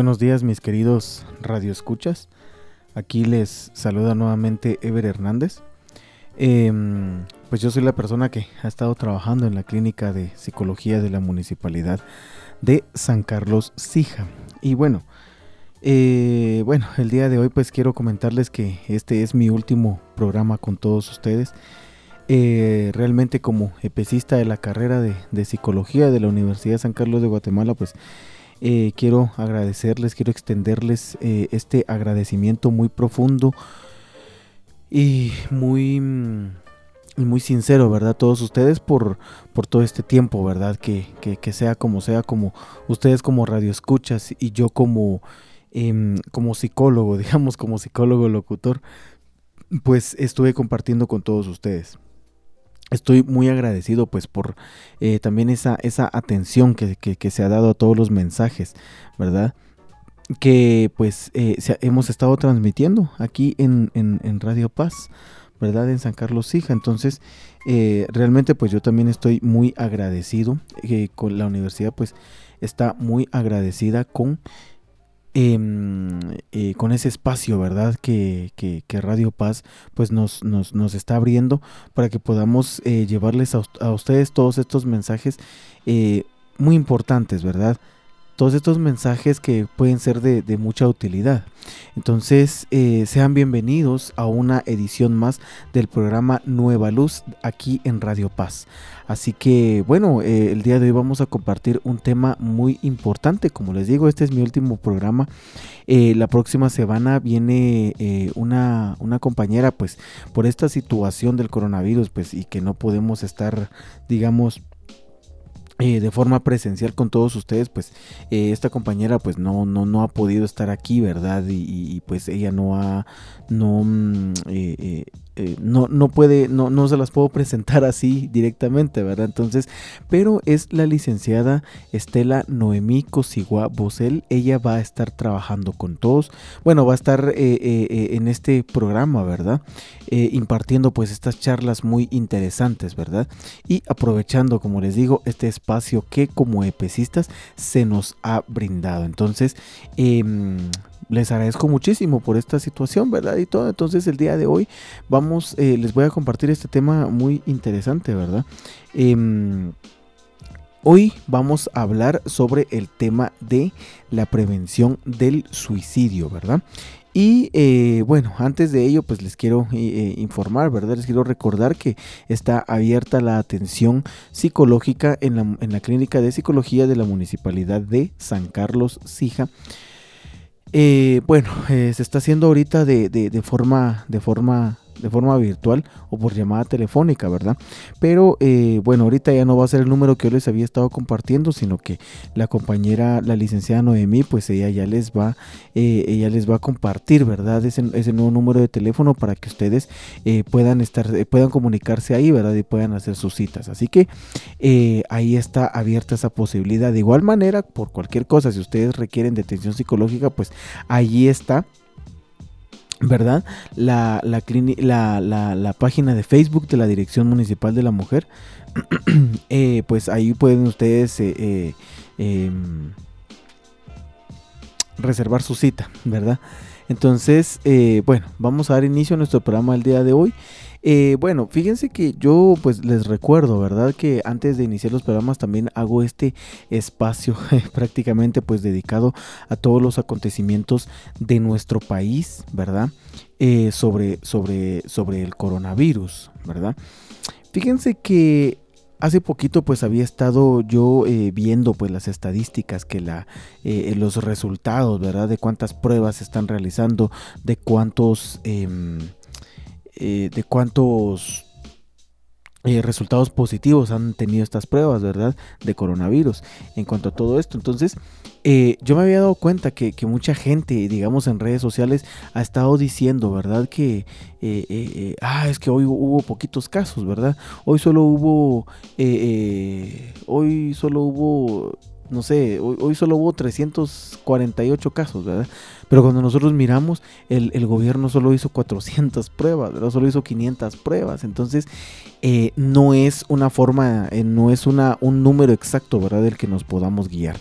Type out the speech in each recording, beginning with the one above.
Buenos días mis queridos radioescuchas. Aquí les saluda nuevamente Ever Hernández. Em, pues yo soy la persona que ha estado trabajando en la clínica de psicología de la municipalidad de San Carlos Sija. Y bueno, eh, bueno, el día de hoy pues quiero comentarles que este es mi último programa con todos ustedes. Eh, realmente como epicista de la carrera de, de psicología de la Universidad de San Carlos de Guatemala, pues eh, quiero agradecerles, quiero extenderles eh, este agradecimiento muy profundo y muy, mm, muy sincero, ¿verdad? Todos ustedes por, por todo este tiempo, ¿verdad? Que, que, sea como sea, como ustedes como radioescuchas y yo como, em, como psicólogo, digamos como psicólogo locutor, pues estuve compartiendo con todos ustedes estoy muy agradecido pues por eh, también esa, esa atención que, se ha dado a todos los mensajes, ¿verdad? Que pues eh, hemos estado transmitiendo aquí en, Radio Paz, ¿verdad? En San Carlos Sija. Entonces, eh, realmente pues yo también estoy muy agradecido con la universidad pues está muy agradecida con Em, eh, con ese espacio, ¿verdad? Que, Radio Paz pues nos, nos, está abriendo para que podamos eh, llevarles a, ustedes todos estos mensajes eh, muy importantes, ¿verdad? Todos estos mensajes que pueden ser de, mucha utilidad. Entonces, eh, sean bienvenidos a una edición más del programa Nueva Luz aquí en Radio Paz. Así que, bueno, eh, el día de hoy vamos a compartir un tema muy importante. Como les digo, este es mi último programa. Eh, la próxima semana viene una, una compañera, pues, por esta situación del coronavirus, pues, y que no podemos estar, digamos, eh, de forma presencial con todos ustedes, pues eh, esta compañera pues no, no, no ha podido estar aquí, ¿verdad? Y, pues ella no ha, no, mm, eh, no, no puede, no, no se las puedo presentar así directamente, ¿verdad? Entonces, pero es la licenciada Estela Noemí Cosigua Bosel, ella va a estar trabajando con todos, bueno, va a estar en este programa, ¿verdad? impartiendo pues estas charlas muy interesantes, ¿verdad? Y aprovechando, como les digo, este espacio que como epecistas se nos ha brindado. Entonces, em, les agradezco muchísimo por esta situación, ¿verdad? Y todo. Entonces, el día de hoy vamos, eh, les voy a compartir este tema muy interesante, ¿verdad? Em, hoy vamos a hablar sobre el tema de la prevención del suicidio, ¿verdad? Y eh, bueno, antes de ello, pues les quiero eh, informar, ¿verdad? Les quiero recordar que está abierta la atención psicológica en la, en la clínica de psicología de la Municipalidad de San Carlos Sija. Bueno, se está haciendo ahorita de, de, forma, de forma de forma virtual o por llamada telefónica, ¿verdad? Pero eh, bueno, ahorita ya no va a ser el número que yo les había estado compartiendo, sino que la compañera, la licenciada Noemí, pues ella ya les va, eh, ella les va a compartir, ¿verdad? Ese, ese, nuevo número de teléfono para que ustedes eh, puedan estar, puedan comunicarse ahí, ¿verdad? Y puedan hacer sus citas. Así que ahí está abierta esa posibilidad. De igual manera, por cualquier cosa, si ustedes requieren de atención psicológica, pues ahí está ¿verdad? La, la, página de Facebook de la Dirección Municipal de la Mujer, eh, pues ahí pueden ustedes eh, eh, em, reservar su cita, ¿verdad? Entonces, bueno, vamos a dar inicio a nuestro programa el día de hoy. Eh, bueno, fíjense que yo pues les recuerdo, ¿verdad? Que antes de iniciar los programas también hago este espacio prácticamente pues dedicado a todos los acontecimientos de nuestro país, ¿verdad? Eh, sobre, sobre, sobre el coronavirus, ¿verdad? Fíjense que Hace poquito pues había estado yo eh, viendo pues las estadísticas que la los resultados, ¿verdad? De cuántas pruebas se están realizando, de cuántos em, eh, de cuántos eh, resultados positivos han tenido estas pruebas, ¿verdad? De coronavirus en cuanto a todo esto. Entonces, eh, yo me había dado cuenta que, mucha gente, digamos, en redes sociales ha estado diciendo, ¿verdad? Que, ah, es que hoy hubo poquitos casos, ¿verdad? Hoy solo hubo, hoy solo hubo, no sé, hoy, solo hubo 348 casos, ¿verdad? Pero cuando nosotros miramos, el, gobierno solo hizo 400 pruebas, solo hizo 500 pruebas. Entonces, eh, no es una forma, eh, no es una, un número exacto, ¿verdad?, del que nos podamos guiar.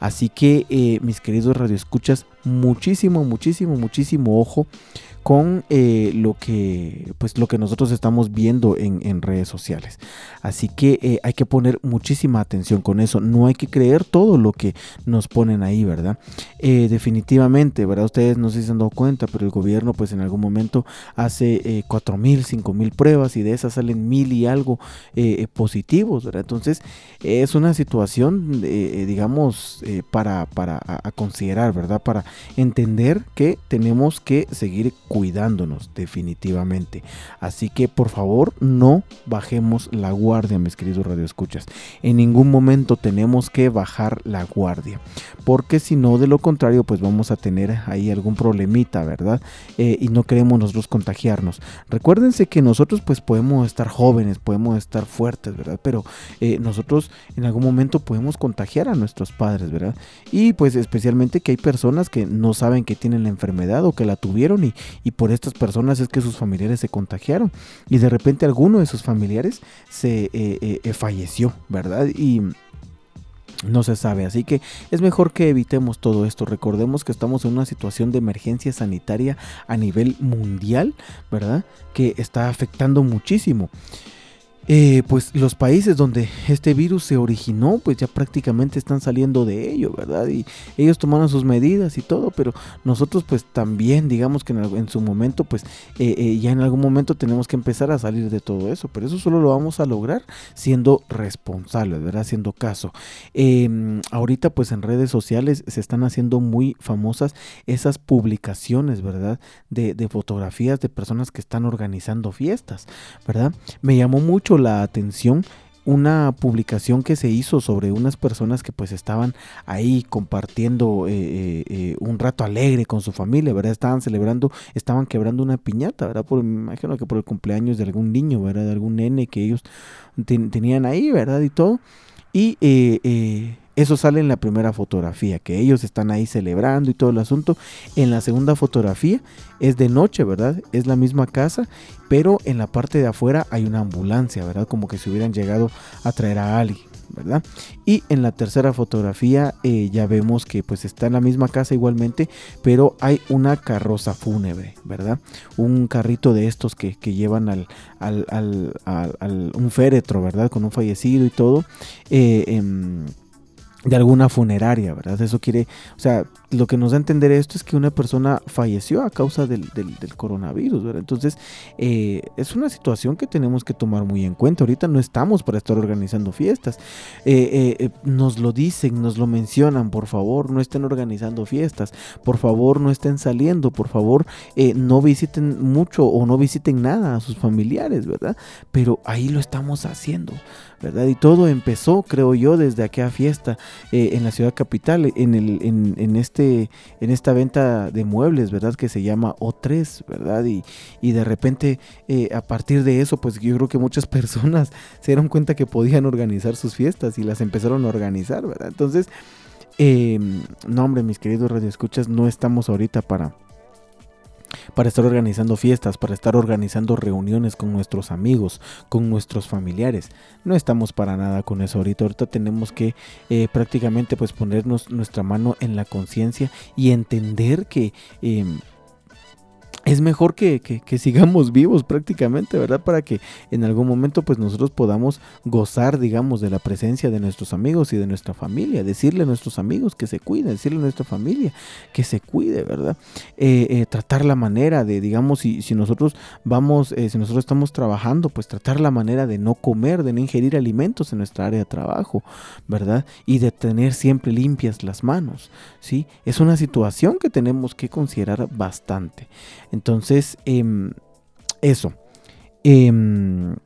Así que, eh, mis queridos radioescuchas, muchísimo, muchísimo, muchísimo ojo con eh, lo que pues lo que nosotros estamos viendo en, redes sociales. Así que eh, hay que poner muchísima atención con eso. No hay que creer todo lo que nos ponen ahí verdad eh, definitivamente verdad ustedes no se han dado cuenta pero el gobierno pues en algún momento hace cuatro mil cinco mil pruebas y de esas salen mil y algo positivos verdad entonces es una situación digamos para para a considerar verdad para entender que tenemos que seguir cuidándonos definitivamente. Así que por favor no bajemos la guardia, mis queridos radioescuchas. En ningún momento tenemos que bajar la guardia, porque si no, de lo contrario, pues vamos a tener ahí algún problemita, ¿verdad? Eh, y no queremos nosotros contagiarnos. Recuérdense que nosotros pues podemos estar jóvenes, podemos estar fuertes, ¿verdad? Pero eh, nosotros en algún momento podemos contagiar a nuestros padres, ¿verdad? Y pues especialmente que hay personas que no saben que tienen la enfermedad o que la tuvieron y, y por estas personas es que sus familiares se contagiaron y de repente alguno de sus familiares se eh, eh, eh, falleció, ¿verdad? Y no se sabe, así que es mejor que evitemos todo esto. Recordemos que estamos en una situación de emergencia sanitaria a nivel mundial, ¿verdad? Que está afectando muchísimo. Eh, pues los países donde este virus se originó, pues ya prácticamente están saliendo de ello, ¿verdad? Y ellos tomaron sus medidas y todo, pero nosotros pues también, digamos que en, su momento, pues eh, eh, ya en algún momento tenemos que empezar a salir de todo eso, pero eso solo lo vamos a lograr siendo responsables, ¿verdad? Haciendo caso. Em, ahorita pues en redes sociales se están haciendo muy famosas esas publicaciones, ¿verdad? De, de fotografías de personas que están organizando fiestas, ¿verdad? Me llamó mucho la atención una publicación que se hizo sobre unas personas que pues estaban ahí compartiendo eh, eh, eh, un rato alegre con su familia, ¿verdad? Estaban celebrando, estaban quebrando una piñata, ¿verdad? Por, me imagino que por el cumpleaños de algún niño, ¿verdad? De algún nene que ellos tenían ahí, ¿verdad? Y todo. Y eso sale en la primera fotografía, que ellos están ahí celebrando y todo el asunto. En la segunda fotografía es de noche, ¿verdad? Es la misma casa, pero en la parte de afuera hay una ambulancia, ¿verdad? Como que se hubieran llegado a traer a alguien. ¿verdad? Y en la tercera fotografía eh, ya vemos que pues está en la misma casa igualmente, pero hay una carroza fúnebre, ¿verdad? Un carrito de estos que, llevan al, al, un féretro, ¿verdad? Con un fallecido y todo. Eh, em, de alguna funeraria, ¿verdad? Eso quiere, o sea, lo que nos da a entender esto es que una persona falleció a causa del, coronavirus, ¿verdad? Entonces, eh, es una situación que tenemos que tomar muy en cuenta. Ahorita no estamos para estar organizando fiestas. Eh, eh, nos lo dicen, nos lo mencionan, por favor, no estén organizando fiestas, por favor, no estén saliendo, por favor, no visiten mucho o no visiten nada a sus familiares, ¿verdad? Pero ahí lo estamos haciendo, ¿verdad? Y todo empezó, creo yo, desde aquella fiesta en la ciudad capital, en, el, en, en este este, en esta venta de muebles, ¿verdad? Que se llama O3, ¿verdad? Y, y de repente, eh, a partir de eso, pues yo creo que muchas personas se dieron cuenta que podían organizar sus fiestas y las empezaron a organizar, ¿verdad? Entonces, em, no, hombre, mis queridos radioescuchas, no estamos ahorita para para estar organizando fiestas, para estar organizando reuniones con nuestros amigos, con nuestros familiares. No estamos para nada con eso ahorita. Ahorita tenemos que eh, prácticamente pues ponernos nuestra mano en la conciencia y entender que em, es mejor que, sigamos vivos prácticamente, ¿verdad? Para que en algún momento pues nosotros podamos gozar, digamos, de la presencia de nuestros amigos y de nuestra familia, decirle a nuestros amigos que se cuiden, decirle a nuestra familia que se cuide, ¿verdad? Eh, eh, tratar la manera de, digamos, si, si nosotros vamos, eh, si nosotros estamos trabajando, pues tratar la manera de no comer, de no ingerir alimentos en nuestra área de trabajo, ¿verdad? Y de tener siempre limpias las manos, ¿sí? Es una situación que tenemos que considerar bastante. Entonces, em, eso. Em,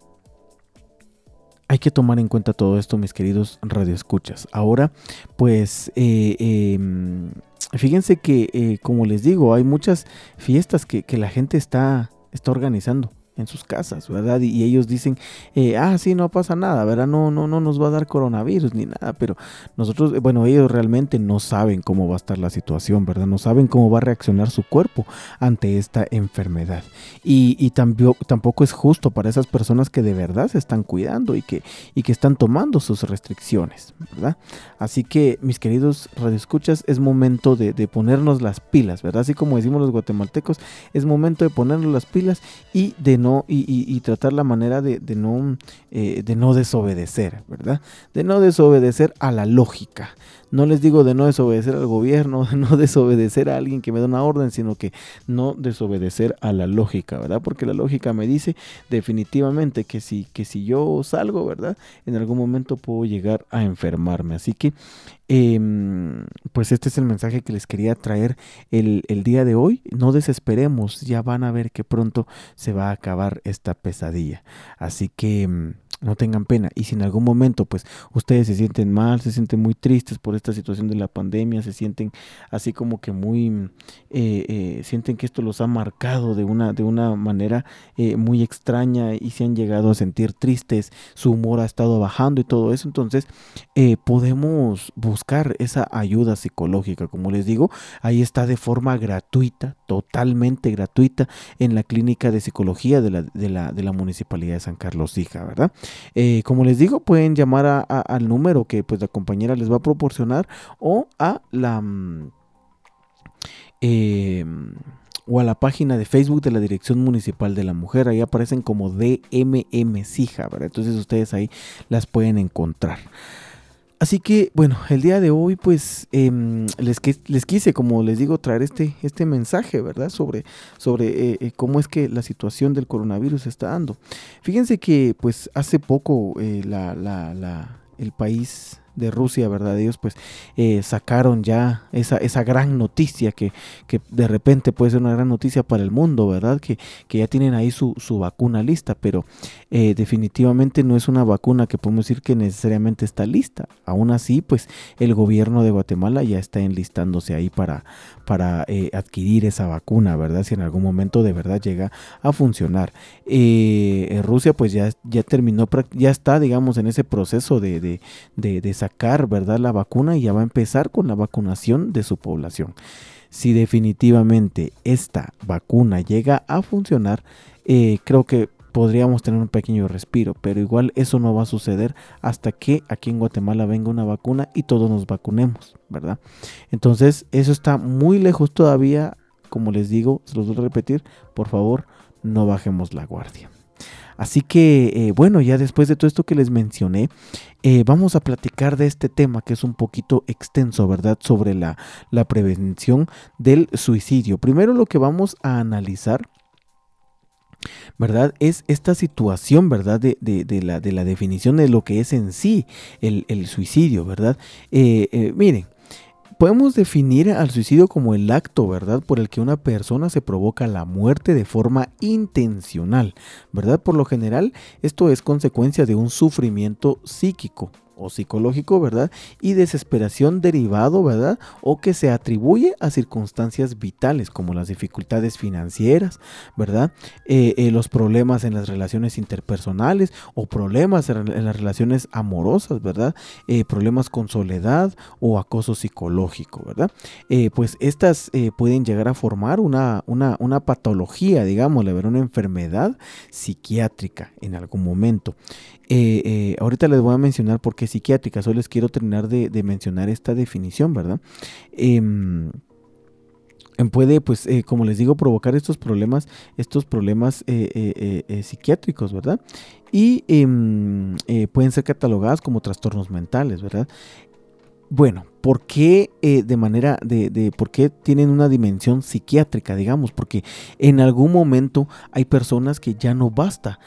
hay que tomar en cuenta todo esto, mis queridos radioescuchas. Ahora, pues, eh, em, fíjense que, eh, como les digo, hay muchas fiestas que, la gente está, está organizando en sus casas, ¿verdad? Y, ellos dicen, eh, ah, sí, no pasa nada, ¿verdad? No, no, no nos va a dar coronavirus ni nada, pero nosotros, eh, bueno, ellos realmente no saben cómo va a estar la situación, ¿verdad? No saben cómo va a reaccionar su cuerpo ante esta enfermedad. Y, y tampoco, es justo para esas personas que de verdad se están cuidando y que, y que están tomando sus restricciones, ¿verdad? Así que, mis queridos radioescuchas, es momento de, de ponernos las pilas, ¿verdad? Así como decimos los guatemaltecos, es momento de ponernos las pilas y de no, y, tratar la manera de, no, eh, de no desobedecer, ¿verdad? De no desobedecer a la lógica. No les digo de no desobedecer al gobierno, de no desobedecer a alguien que me da una orden, sino que no desobedecer a la lógica, ¿verdad? Porque la lógica me dice definitivamente que si, que si yo salgo, ¿verdad? En algún momento puedo llegar a enfermarme. Así que Em, pues este es el mensaje que les quería traer el, el, día de hoy. No desesperemos, ya van a ver que pronto se va a acabar esta pesadilla. Así que em, no tengan pena. Y si en algún momento, pues, ustedes se sienten mal, se sienten muy tristes por esta situación de la pandemia, se sienten así como que muy, eh, eh, sienten que esto los ha marcado de una, de una manera eh, muy extraña y se han llegado a sentir tristes, su humor ha estado bajando y todo eso, entonces podemos buscar esa ayuda psicológica, como les digo, ahí está de forma gratuita, totalmente gratuita, en la clínica de psicología de la, de la, de la Municipalidad de San Carlos Hija, ¿verdad? Eh, como les digo, pueden llamar al número que pues la compañera les va a proporcionar o a la... Mm, em, o a la página de Facebook de la Dirección Municipal de la Mujer. Ahí aparecen como DMM ¿verdad? Entonces ustedes ahí las pueden encontrar. Así que, bueno, el día de hoy, pues, em, les, les, quise, como les digo, traer este, este mensaje, ¿verdad? Sobre, sobre eh, eh, cómo es que la situación del coronavirus está dando. Fíjense que, pues, hace poco eh, el país de Rusia, ¿verdad? Ellos pues eh, sacaron ya esa, esa gran noticia que, que, de repente puede ser una gran noticia para el mundo, ¿verdad? Que, que ya tienen ahí su, su vacuna lista, pero eh, definitivamente no es una vacuna que podemos decir que necesariamente está lista. Aún así, pues el gobierno de Guatemala ya está enlistándose ahí para, para eh, adquirir esa vacuna, ¿verdad? Si en algún momento de verdad llega a funcionar. Rusia pues ya, ya terminó, ya está, digamos, en ese proceso de, de, de, sacar, ¿verdad? La vacuna y ya va a empezar con la vacunación de su población. Si definitivamente esta vacuna llega a funcionar, eh, creo que podríamos tener un pequeño respiro, pero igual eso no va a suceder hasta que aquí en Guatemala venga una vacuna y todos nos vacunemos, ¿verdad? Entonces, eso está muy lejos todavía, como les digo, se los voy a repetir, por favor, no bajemos la guardia. Así que, eh, bueno, ya después de todo esto que les mencioné, eh, vamos a platicar de este tema que es un poquito extenso, ¿verdad? Sobre la, prevención del suicidio. Primero lo que vamos a analizar ¿verdad? Es esta situación, ¿verdad? De, la, de, la, definición de lo que es en sí el, suicidio, ¿verdad? Eh, miren, Podemos definir al suicidio como el acto, ¿verdad?, por el que una persona se provoca la muerte de forma intencional, ¿verdad? Por lo general, esto es consecuencia de un sufrimiento psíquico, o psicológico, ¿verdad? Y desesperación derivado, ¿verdad? O que se atribuye a circunstancias vitales como las dificultades financieras, ¿verdad? Eh, eh, los problemas en las relaciones interpersonales o problemas en, las relaciones amorosas, ¿verdad? Eh, problemas con soledad o acoso psicológico, ¿verdad? pues estas pueden llegar a formar una, una, una patología, digamos, una enfermedad psiquiátrica en algún momento. ahorita les voy a mencionar por qué psiquiátrica. Solo les quiero terminar de, mencionar esta definición, ¿verdad? Em, em, puede, pues, eh, como les digo, provocar estos problemas, estos problemas eh, eh, psiquiátricos, ¿verdad? Y em, pueden ser catalogadas como trastornos mentales, ¿verdad? Bueno, ¿por qué de manera de, por qué tienen una dimensión psiquiátrica, digamos? Porque en algún momento hay personas que ya no basta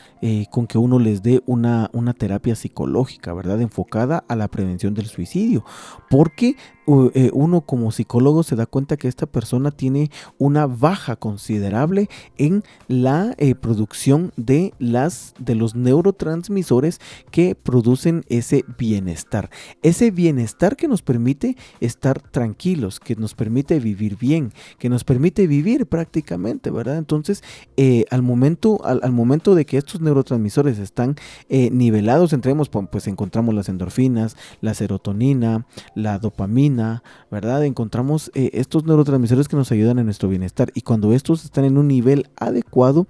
con que uno les dé una, una terapia psicológica, ¿verdad? Enfocada a la prevención del suicidio. Porque eh, uno como psicólogo se da cuenta que esta persona tiene una baja considerable en la eh, producción de las de los neurotransmisores que producen ese bienestar ese bienestar que nos permite estar tranquilos, que nos permite vivir bien, que nos permite vivir prácticamente, ¿verdad? Entonces, eh, al, momento, al, momento de que estos neurotransmisores están eh, nivelados, entremos, pues encontramos las endorfinas, la serotonina, la dopamina, ¿verdad? Encontramos eh, estos neurotransmisores que nos ayudan en nuestro bienestar y cuando estos están en un nivel adecuado,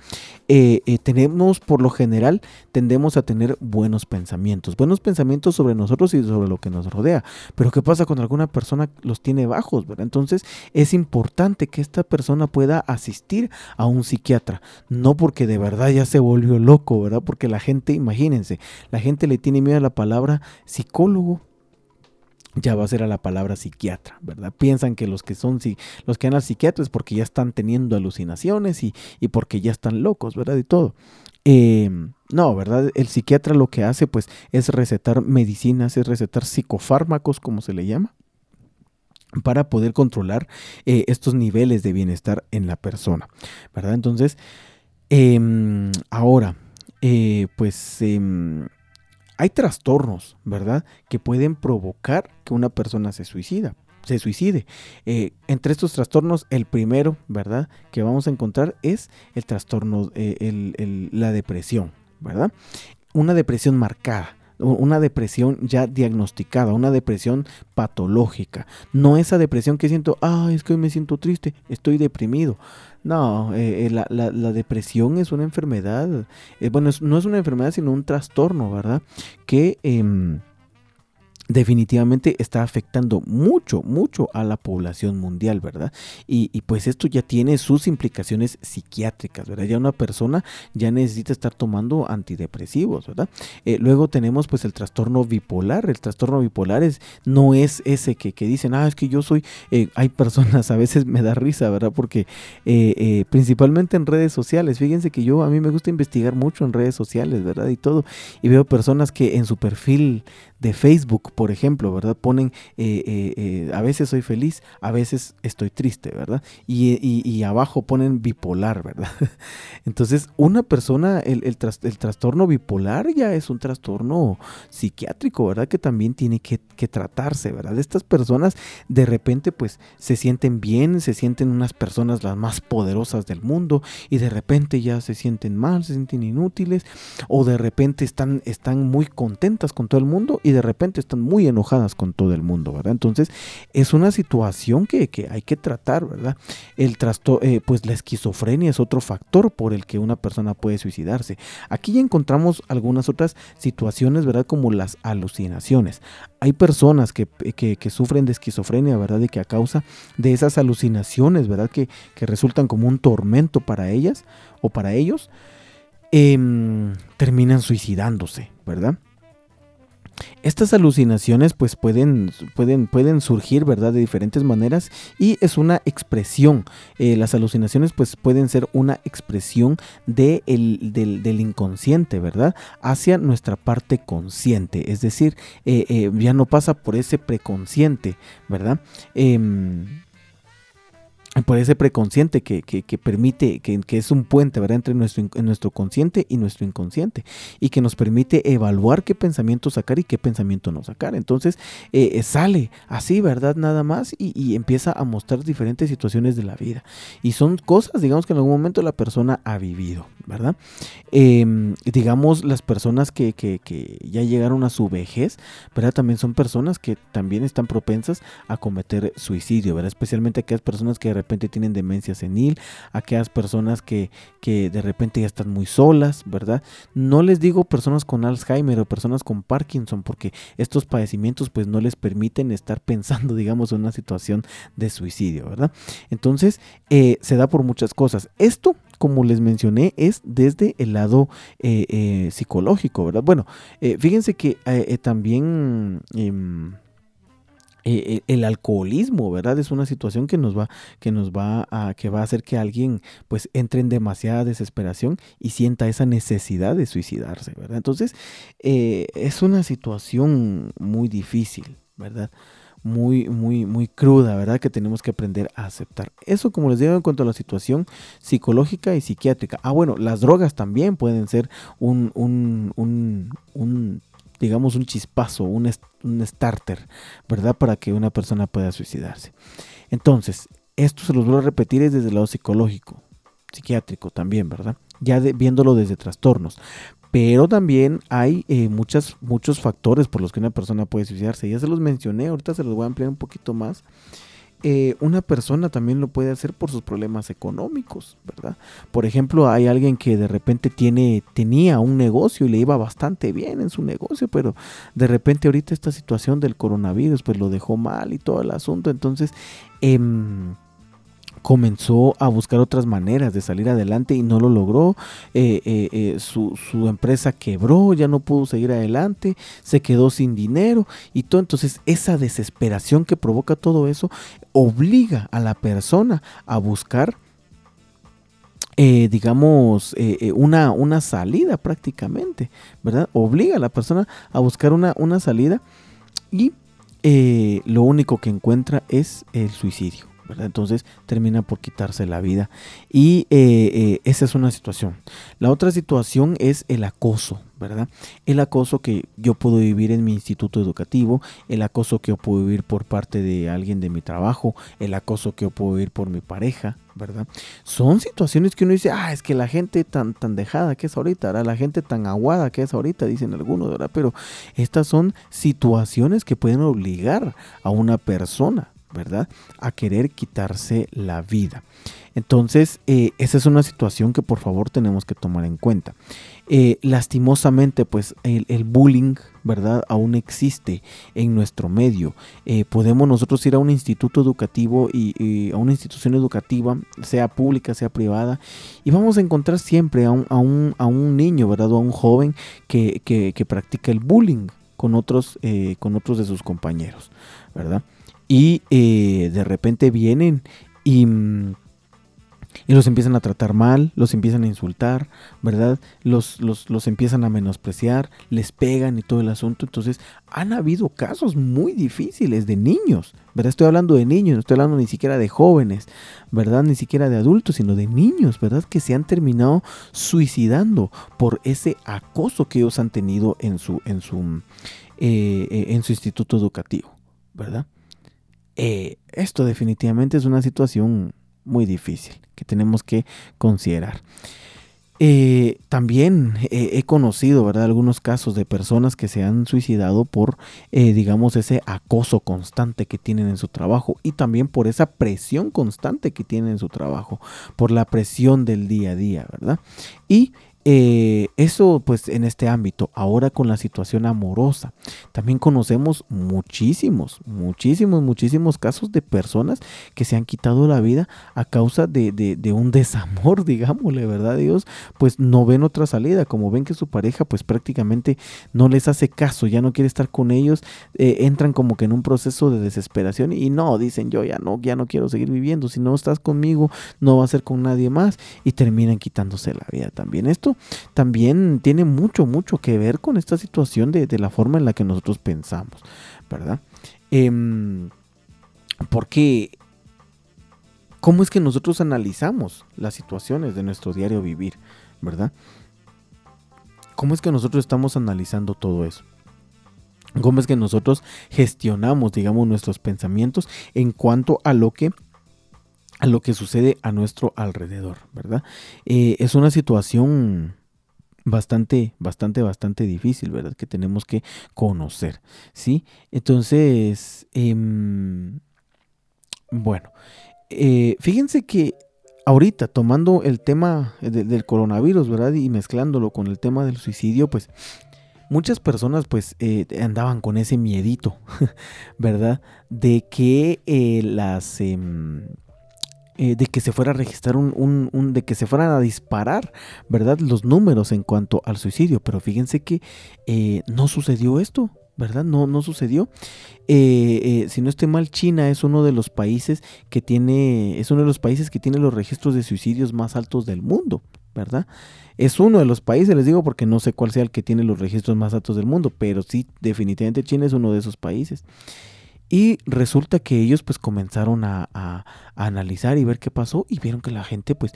tenemos por lo general, tendemos a tener buenos pensamientos, buenos pensamientos sobre nosotros y sobre lo que nos rodea. Pero ¿qué pasa cuando alguna persona los tiene bajos? ¿verdad? Entonces es importante que esta persona pueda asistir a un psiquiatra, no porque de verdad ya se volvió loco, ¿verdad? Porque la gente, imagínense, la gente le tiene miedo a la palabra psicólogo, ya va a ser a la palabra psiquiatra, ¿verdad? Piensan que los que son los que van al psiquiatra es porque ya están teniendo alucinaciones y, y porque ya están locos, ¿verdad? Y todo. Em, no, ¿verdad? El psiquiatra lo que hace pues es recetar medicinas, es recetar psicofármacos, como se le llama, para poder controlar eh, estos niveles de bienestar en la persona, ¿verdad? Entonces, em, ahora, eh, pues em, hay trastornos, ¿verdad? Que pueden provocar que una persona se suicida se suicide. Eh, entre estos trastornos, el primero, ¿verdad? Que vamos a encontrar es el trastorno, la depresión, ¿verdad? Una depresión marcada una depresión ya diagnosticada, una depresión patológica. No esa depresión que siento, ah, es que hoy me siento triste, estoy deprimido. No, eh, la, depresión es una enfermedad, bueno, no es una enfermedad, sino un trastorno, ¿verdad? Que... Em, definitivamente está afectando mucho, mucho a la población mundial, ¿verdad? Y, pues esto ya tiene sus implicaciones psiquiátricas, ¿verdad? Ya una persona ya necesita estar tomando antidepresivos, ¿verdad? Eh, luego tenemos pues el trastorno bipolar. El trastorno bipolar es, no es ese que, dicen, ah, es que yo soy, eh, hay personas, a veces me da risa, ¿verdad? Porque eh, principalmente en redes sociales, fíjense que yo, a mí me gusta investigar mucho en redes sociales, ¿verdad? Y todo, y veo personas que en su perfil de Facebook, por ejemplo, ¿verdad? Ponen, eh, eh, eh, a veces soy feliz, a veces estoy triste, ¿verdad? Y, abajo ponen bipolar, ¿verdad? Entonces, una persona, el, el, trastorno bipolar ya es un trastorno psiquiátrico, ¿verdad? Que también tiene que, tratarse, ¿verdad? Estas personas de repente pues se sienten bien, se sienten unas personas las más poderosas del mundo y de repente ya se sienten mal, se sienten inútiles o de repente están, están muy contentas con todo el mundo y de repente están muy enojadas con todo el mundo, ¿verdad? Entonces es una situación que, hay que tratar, ¿verdad? El trasto, eh, pues la esquizofrenia es otro factor por el que una persona puede suicidarse. Aquí ya encontramos algunas otras situaciones, ¿verdad? Como las alucinaciones. Hay personas que, sufren de esquizofrenia, ¿verdad? Y que a causa de esas alucinaciones, ¿verdad? Que, resultan como un tormento para ellas o para ellos, em, terminan suicidándose, ¿verdad? Estas alucinaciones pues pueden, pueden, pueden surgir, ¿verdad? De diferentes maneras y es una expresión. Eh, las alucinaciones pues pueden ser una expresión de del, inconsciente, ¿verdad? Hacia nuestra parte consciente. Es decir, eh, eh, ya no pasa por ese preconsciente, ¿verdad? Por ese preconsciente que, permite, que, es un puente ¿verdad? entre nuestro, nuestro consciente y nuestro inconsciente, y que nos permite evaluar qué pensamiento sacar y qué pensamiento no sacar. Entonces eh, eh, sale así, ¿verdad? Nada más, y, empieza a mostrar diferentes situaciones de la vida. Y son cosas, digamos, que en algún momento la persona ha vivido, ¿verdad? Em, digamos, las personas que, ya llegaron a su vejez, ¿verdad? También son personas que también están propensas a cometer suicidio, ¿verdad? Especialmente aquellas personas que de repente tienen demencia senil, aquellas personas que, que de repente ya están muy solas, ¿verdad? No les digo personas con Alzheimer o personas con Parkinson, porque estos padecimientos pues no les permiten estar pensando, digamos, en una situación de suicidio, ¿verdad? Entonces, eh, se da por muchas cosas. Esto como les mencioné, es desde el lado eh, eh, psicológico, ¿verdad? Bueno, fíjense que también em, eh, el alcoholismo, ¿verdad? Es una situación que nos va, que nos va a, que va a hacer que alguien pues entre en demasiada desesperación y sienta esa necesidad de suicidarse, ¿verdad? Entonces, eh, es una situación muy difícil, ¿verdad? Muy, muy, muy cruda, ¿verdad? Que tenemos que aprender a aceptar. Eso, como les digo, en cuanto a la situación psicológica y psiquiátrica. Ah, bueno, las drogas también pueden ser un, un, un, un digamos, un chispazo, un, un starter, ¿verdad? Para que una persona pueda suicidarse. Entonces, esto se los voy a repetir es desde el lado psicológico, psiquiátrico también, ¿verdad? Ya viéndolo desde trastornos. Pero también hay eh, muchos factores por los que una persona puede suicidarse. Ya se los mencioné, ahorita se los voy a ampliar un poquito más. Eh, una persona también lo puede hacer por sus problemas económicos, ¿verdad? Por ejemplo, hay alguien que de repente tiene, tenía un negocio y le iba bastante bien en su negocio, pero de repente ahorita esta situación del coronavirus pues lo dejó mal y todo el asunto. Entonces, eh, comenzó a buscar otras maneras de salir adelante y no lo logró. Eh, eh, eh, su, empresa quebró, ya no pudo seguir adelante, se quedó sin dinero y todo. Entonces esa desesperación que provoca todo eso obliga a la persona a buscar, digamos, una, una, salida prácticamente, ¿verdad? Obliga a la persona a buscar una, una salida y lo único que encuentra es el suicidio. Entonces termina por quitarse la vida. Y eh, eh, esa es una situación. La otra situación es el acoso, ¿verdad? El acoso que yo puedo vivir en mi instituto educativo, el acoso que yo puedo vivir por parte de alguien de mi trabajo, el acoso que yo puedo vivir por mi pareja, ¿verdad? Son situaciones que uno dice, ah, es que la gente tan, tan dejada que es ahorita, la gente tan aguada que es ahorita, dicen algunos, ¿verdad? Pero estas son situaciones que pueden obligar a una persona ¿verdad? A querer quitarse la vida. Entonces, eh, esa es una situación que por favor tenemos que tomar en cuenta. Eh, lastimosamente, pues el, bullying, ¿verdad? Aún existe en nuestro medio. Eh, podemos nosotros ir a un instituto educativo y, a una institución educativa, sea pública, sea privada, y vamos a encontrar siempre a un, a un, a un niño, ¿verdad? O a un joven que, que, que practica el bullying con otros, con otros de sus compañeros, ¿verdad? Y eh, de repente vienen y, y, los empiezan a tratar mal, los empiezan a insultar, ¿verdad? Los, los, los, empiezan a menospreciar, les pegan y todo el asunto. Entonces, han habido casos muy difíciles de niños, ¿verdad? Estoy hablando de niños, no estoy hablando ni siquiera de jóvenes, ¿verdad? Ni siquiera de adultos, sino de niños, ¿verdad? Que se han terminado suicidando por ese acoso que ellos han tenido en su, en su, eh, eh, en su instituto educativo, ¿verdad? Eh, esto definitivamente es una situación muy difícil que tenemos que considerar. Eh, también eh, he conocido, ¿verdad? Algunos casos de personas que se han suicidado por, digamos, ese acoso constante que tienen en su trabajo y también por esa presión constante que tienen en su trabajo, por la presión del día a día, ¿verdad? Y eh, eso pues en este ámbito, ahora con la situación amorosa, también conocemos muchísimos, muchísimos, muchísimos casos de personas que se han quitado la vida a causa de, un desamor, digámosle, ¿verdad? Dios, pues no ven otra salida, como ven que su pareja pues prácticamente no les hace caso, ya no quiere estar con ellos, eh, entran como que en un proceso de desesperación y no, dicen yo ya no, ya no quiero seguir viviendo, si no estás conmigo no va a ser con nadie más y terminan quitándose la vida también. Esto también tiene mucho, mucho que ver con esta situación de, la forma en la que nosotros pensamos, ¿verdad? Em, porque, ¿cómo es que nosotros analizamos las situaciones de nuestro diario vivir, ¿verdad? ¿Cómo es que nosotros estamos analizando todo eso? ¿Cómo es que nosotros gestionamos, digamos, nuestros pensamientos en cuanto a lo que a lo que sucede a nuestro alrededor, ¿verdad? Eh, es una situación bastante, bastante, bastante difícil, ¿verdad? Que tenemos que conocer, ¿sí? Entonces, em, bueno, eh, fíjense que ahorita tomando el tema del coronavirus, ¿verdad? Y mezclándolo con el tema del suicidio, pues muchas personas pues eh, andaban con ese miedito, ¿verdad? De que las... Eh, de que se fuera a registrar un, un, de que se fueran a disparar, ¿verdad? Los números en cuanto al suicidio. Pero fíjense que eh, no sucedió esto. ¿verdad? No, no sucedió. Eh, si no estoy mal, China es uno de los países que tiene, es uno de los países que tiene los registros de suicidios más altos del mundo, ¿verdad? Es uno de los países, les digo, porque no sé cuál sea el que tiene los registros más altos del mundo, pero sí, definitivamente China es uno de esos países. Y resulta que ellos pues comenzaron a, analizar y ver qué pasó y vieron que la gente pues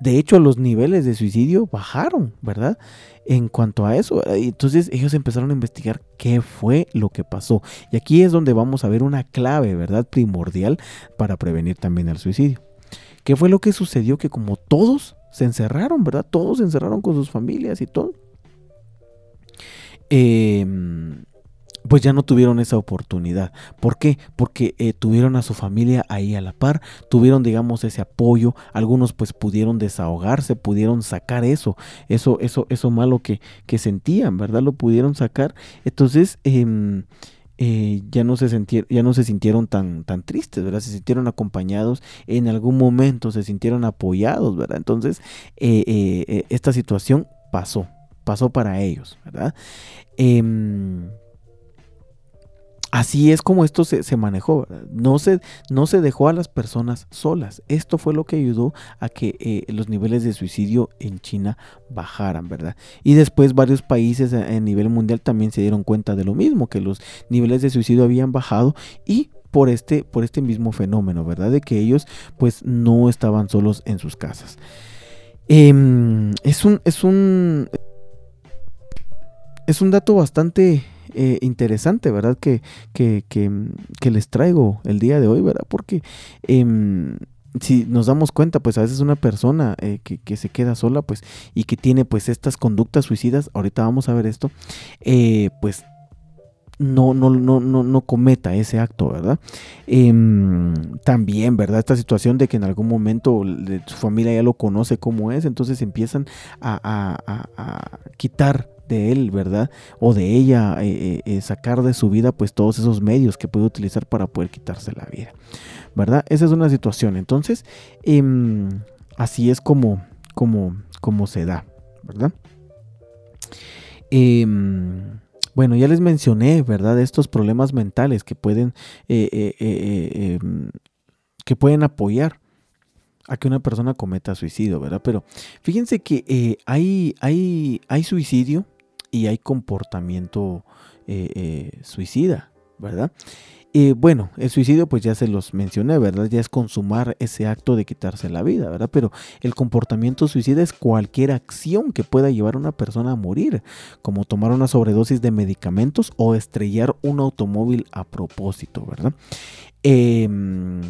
de hecho, los niveles de suicidio bajaron, ¿verdad? En cuanto a eso, entonces ellos empezaron a investigar qué fue lo que pasó. Y aquí es donde vamos a ver una clave, ¿verdad? Primordial para prevenir también el suicidio. ¿Qué fue lo que sucedió? Que como todos se encerraron, ¿verdad? Todos se encerraron con sus familias y todo. Eh, pues ya no tuvieron esa oportunidad. ¿Por qué? Porque eh, tuvieron a su familia ahí a la par, tuvieron, digamos, ese apoyo. Algunos pues pudieron desahogarse, pudieron sacar eso, eso, eso, eso malo que, que sentían, ¿verdad? Lo pudieron sacar. Entonces, em, eh, ya, no se sintieron, ya no se sintieron tan, tan tristes, ¿verdad? Se sintieron acompañados, en algún momento se sintieron apoyados, ¿verdad? Entonces, eh, esta situación pasó, pasó para ellos, ¿verdad? Así es como esto se, manejó, no se, no se, dejó a las personas solas. Esto fue lo que ayudó a que eh, los niveles de suicidio en China bajaran, ¿verdad? Y después varios países a, nivel mundial también se dieron cuenta de lo mismo, que los niveles de suicidio habían bajado y por este, por este mismo fenómeno, ¿verdad? De que ellos pues no estaban solos en sus casas. Em, es un, es un, es un dato bastante eh, interesante, ¿verdad? Que, que, que, les traigo el día de hoy, ¿verdad? Porque em, si nos damos cuenta, pues a veces una persona eh, que, que, se queda sola, pues, y que tiene pues estas conductas suicidas, ahorita vamos a ver esto, eh, pues no, no, no, no, no cometa ese acto, ¿verdad? Em, también, ¿verdad? Esta situación de que en algún momento su familia ya lo conoce como es, entonces empiezan a, a, a quitar de él, ¿verdad? O de ella eh, eh, eh, sacar de su vida pues todos esos medios que puede utilizar para poder quitarse la vida, ¿verdad? Esa es una situación. Entonces, em, así es como, como, como se da, ¿verdad? Em, bueno, ya les mencioné, ¿verdad? Estos problemas mentales que pueden, em, que pueden apoyar a que una persona cometa suicidio, ¿verdad? Pero fíjense que hay, hay, hay suicidio y hay comportamiento eh, eh, suicida, ¿verdad? Y bueno, el suicidio pues ya se los mencioné, ¿verdad? Ya es consumar ese acto de quitarse la vida, ¿verdad? Pero el comportamiento suicida es cualquier acción que pueda llevar a una persona a morir, como tomar una sobredosis de medicamentos o estrellar un automóvil a propósito, ¿verdad? Em,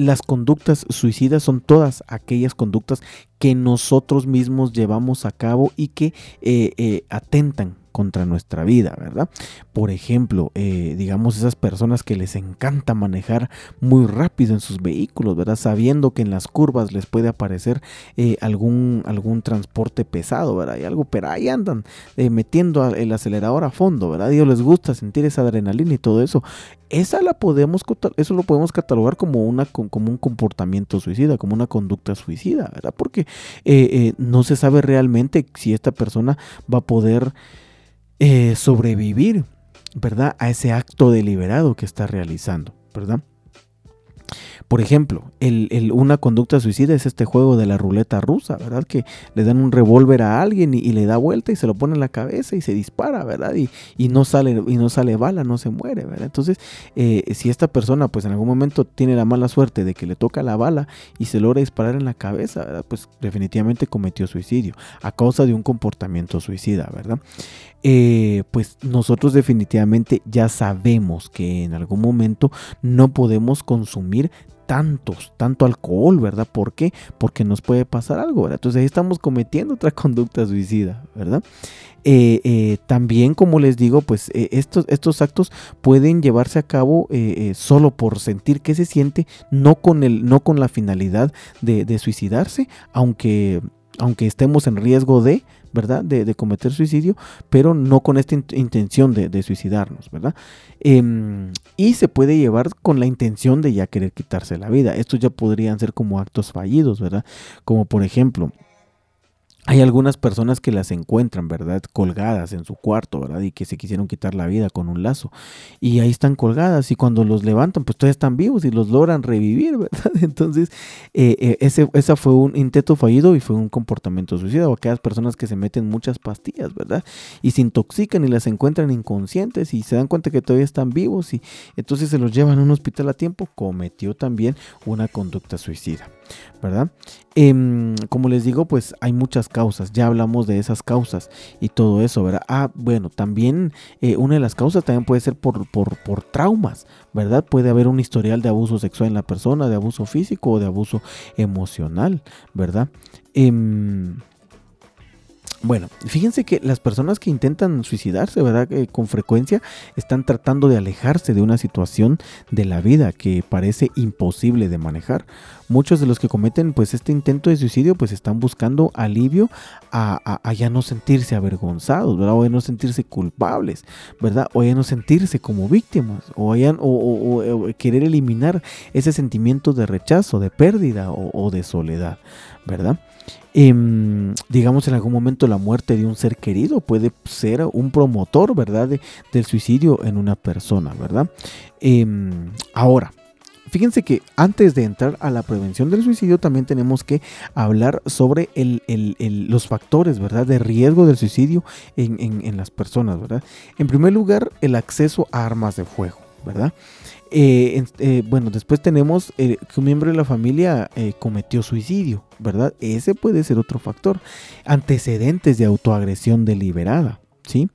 las conductas suicidas son todas aquellas conductas que nosotros mismos llevamos a cabo y que eh, eh, atentan contra nuestra vida, ¿verdad? Por ejemplo, eh, digamos esas personas que les encanta manejar muy rápido en sus vehículos, ¿verdad? Sabiendo que en las curvas les puede aparecer eh, algún, algún transporte pesado, ¿verdad? Y algo, pero ahí andan eh, metiendo el acelerador a fondo, ¿verdad? A ellos les gusta sentir esa adrenalina y todo eso. Esa la podemos, eso lo podemos catalogar como, una, como un comportamiento suicida, como una conducta suicida, ¿verdad? Porque no se sabe realmente si esta persona va a poder eh, sobrevivir, ¿verdad? A ese acto deliberado que está realizando, ¿verdad? Por ejemplo, el, una conducta suicida es este juego de la ruleta rusa, ¿verdad? Que le dan un revólver a alguien y, le da vuelta y se lo pone en la cabeza y se dispara, ¿verdad? Y, y, no, sale, y no sale bala, no se muere, ¿verdad? Entonces, eh, si esta persona pues en algún momento tiene la mala suerte de que le toca la bala y se logra disparar en la cabeza, ¿verdad? Pues definitivamente cometió suicidio a causa de un comportamiento suicida, ¿verdad? Eh, pues nosotros definitivamente ya sabemos que en algún momento no podemos consumir tantos, tanto alcohol, ¿verdad? ¿Por qué? Porque nos puede pasar algo, ¿verdad? Entonces ahí estamos cometiendo otra conducta suicida, ¿verdad? Eh, eh, también, como les digo, pues estos, estos actos pueden llevarse a cabo solo por sentir que se siente, no con, el, no con la finalidad de suicidarse, aunque, aunque estemos en riesgo de, ¿verdad? De, cometer suicidio, pero no con esta intención de, suicidarnos, ¿verdad? Em, y se puede llevar con la intención de ya querer quitarse la vida. Estos ya podrían ser como actos fallidos, ¿verdad? Como por ejemplo, hay algunas personas que las encuentran, ¿verdad? Colgadas en su cuarto, ¿verdad? Y que se quisieron quitar la vida con un lazo. Y ahí están colgadas y cuando los levantan, pues todavía están vivos y los logran revivir, ¿verdad? Entonces, eh, eh, ese fue un intento fallido y fue un comportamiento suicida. O aquellas personas que se meten muchas pastillas, ¿verdad? Y se intoxican y las encuentran inconscientes y se dan cuenta que todavía están vivos y entonces se los llevan a un hospital a tiempo, cometió también una conducta suicida. ¿Verdad? Em, como les digo, pues hay muchas causas, ya hablamos de esas causas y todo eso, ¿verdad? Ah, bueno, también eh, una de las causas también puede ser por, por, por, traumas, ¿verdad? Puede haber un historial de abuso sexual en la persona, de abuso físico o de abuso emocional, ¿verdad? Em, bueno, fíjense que las personas que intentan suicidarse, ¿verdad? con frecuencia están tratando de alejarse de una situación de la vida que parece imposible de manejar. Muchos de los que cometen pues este intento de suicidio pues están buscando alivio a, ya no sentirse avergonzados, ¿verdad? O a no sentirse culpables, ¿verdad? O a ya no sentirse como víctimas, o, a o, querer eliminar ese sentimiento de rechazo, de pérdida o de soledad, ¿verdad? Em, digamos en algún momento la muerte de un ser querido puede ser un promotor, ¿verdad? del suicidio en una persona, ¿verdad? Em, ahora, fíjense que antes de entrar a la prevención del suicidio también tenemos que hablar sobre los factores, ¿verdad? De riesgo del suicidio en, las personas, ¿verdad? En primer lugar, el acceso a armas de fuego, ¿verdad? Eh, eh, bueno, después tenemos eh, que un miembro de la familia cometió suicidio, ¿verdad? Ese puede ser otro factor. Antecedentes de autoagresión deliberada, ¿sí?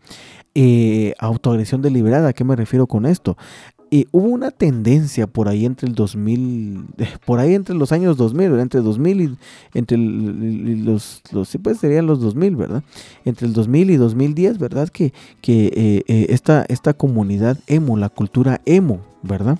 autoagresión deliberada, ¿a qué me refiero con esto? Hubo una tendencia por ahí entre el 2000, por ahí entre los años 2000, entre 2000 y entre los, los sí pues serían los 2000, ¿verdad? Entre el 2000 y 2010, ¿verdad? Que, que esta, esta comunidad emo, la cultura emo, ¿verdad?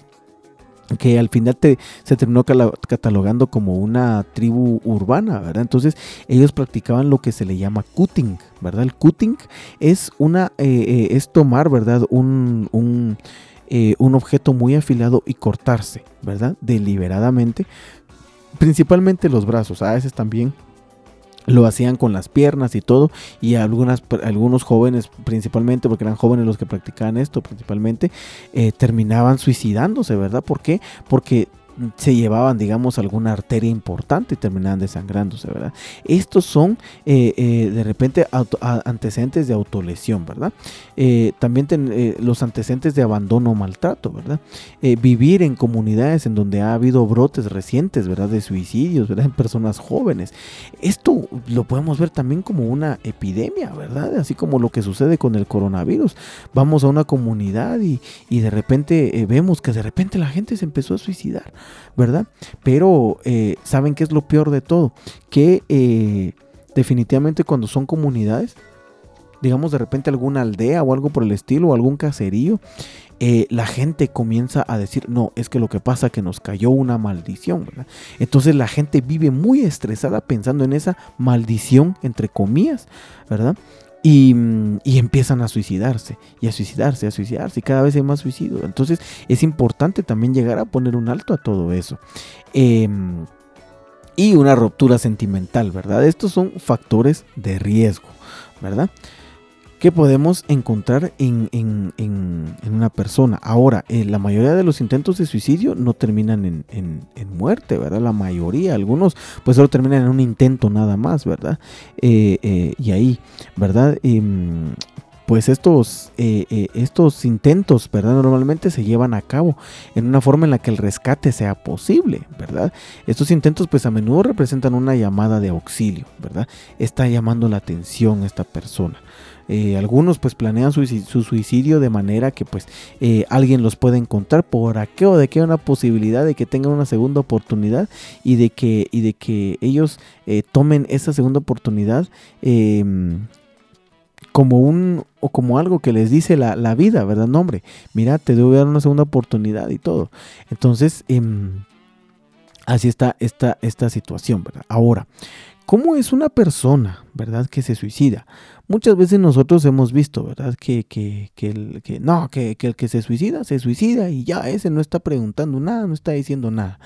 que al final se terminó catalogando como una tribu urbana, ¿verdad? Entonces ellos practicaban lo que se le llama cutting, ¿verdad? El cutting es una eh, eh, es tomar, ¿verdad? Un, eh, un objeto muy afilado y cortarse, ¿verdad? Deliberadamente, principalmente los brazos, a veces también lo hacían con las piernas y todo y algunos jóvenes principalmente porque eran jóvenes los que practicaban esto principalmente eh, terminaban suicidándose verdad ¿por qué? porque se llevaban, digamos, alguna arteria importante y terminaban desangrándose, ¿verdad? Estos son eh, eh, de repente antecedentes de autolesión, ¿verdad? Eh, también los antecedentes de abandono o maltrato, ¿verdad? vivir en comunidades en donde ha habido brotes recientes, ¿verdad? De suicidios, ¿verdad? En personas jóvenes. Esto lo podemos ver también como una epidemia, ¿verdad? Así como lo que sucede con el coronavirus. Vamos a una comunidad y, y de repente vemos que de repente la gente se empezó a suicidar. ¿Verdad? Pero eh, ¿saben qué es lo peor de todo? Que eh, definitivamente cuando son comunidades, digamos de repente alguna aldea o algo por el estilo, o algún caserío, eh, la gente comienza a decir, no, es que lo que pasa es que nos cayó una maldición. Entonces la gente vive muy estresada pensando en esa maldición, entre comillas, ¿verdad? Y, empiezan a suicidarse, y a suicidarse, a suicidarse, y cada vez hay más suicidios. Entonces es importante también llegar a poner un alto a todo eso. Em, y una ruptura sentimental, ¿verdad? Estos son factores de riesgo, ¿verdad? Que podemos encontrar en, una persona. Ahora, eh, la mayoría de los intentos de suicidio no terminan en, muerte, ¿verdad? La mayoría, algunos pues solo terminan en un intento nada más, ¿verdad? Eh, eh, y ahí, ¿verdad? Em, pues estos, estos intentos, ¿verdad? Normalmente se llevan a cabo en una forma en la que el rescate sea posible, ¿verdad? Estos intentos pues a menudo representan una llamada de auxilio, ¿verdad? Está llamando la atención esta persona. Eh, algunos pues planean su, suicidio de manera que pues eh, alguien los puede encontrar por aquello o de que hay una posibilidad de que tengan una segunda oportunidad y de que, y de que ellos eh, tomen esa segunda oportunidad em, como un o como algo que les dice la, vida, ¿verdad? No, hombre, mira, te debo dar una segunda oportunidad y todo. Entonces, em, así está esta, esta situación, ¿verdad? Ahora, ¿cómo es una persona, ¿verdad? Que se suicida. Muchas veces nosotros hemos visto, ¿verdad? Que, que, que, el, que no, que, que, el que se suicida, se suicida y ya ese no está preguntando nada, no está diciendo nada,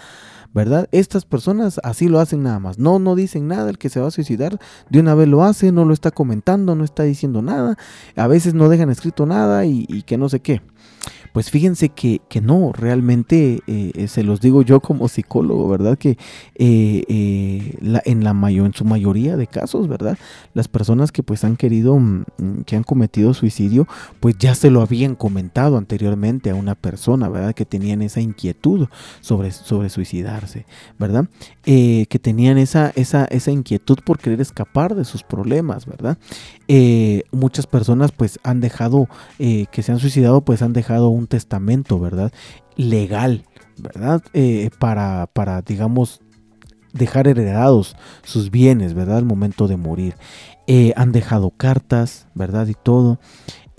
¿verdad? Estas personas así lo hacen nada más. No, no dicen nada, el que se va a suicidar de una vez lo hace, no lo está comentando, no está diciendo nada, a veces no dejan escrito nada y, y que no sé qué. Pues fíjense que, que no, realmente eh, se los digo yo como psicólogo, ¿verdad? Que la, en, la mayor, en su mayoría de casos, ¿verdad? Las personas que pues han querido, mm, mm, que han cometido suicidio, pues ya se lo habían comentado anteriormente a una persona, ¿verdad? Que tenían esa inquietud sobre, sobre suicidarse, ¿verdad? que tenían esa, esa, esa inquietud por querer escapar de sus problemas, ¿verdad? Eh, muchas personas pues han dejado, eh, que se han suicidado, pues han dejado un testamento, ¿verdad? Legal, ¿verdad? Eh, para, para, digamos, dejar heredados sus bienes, ¿verdad? Al momento de morir. han dejado cartas, ¿verdad? Y todo.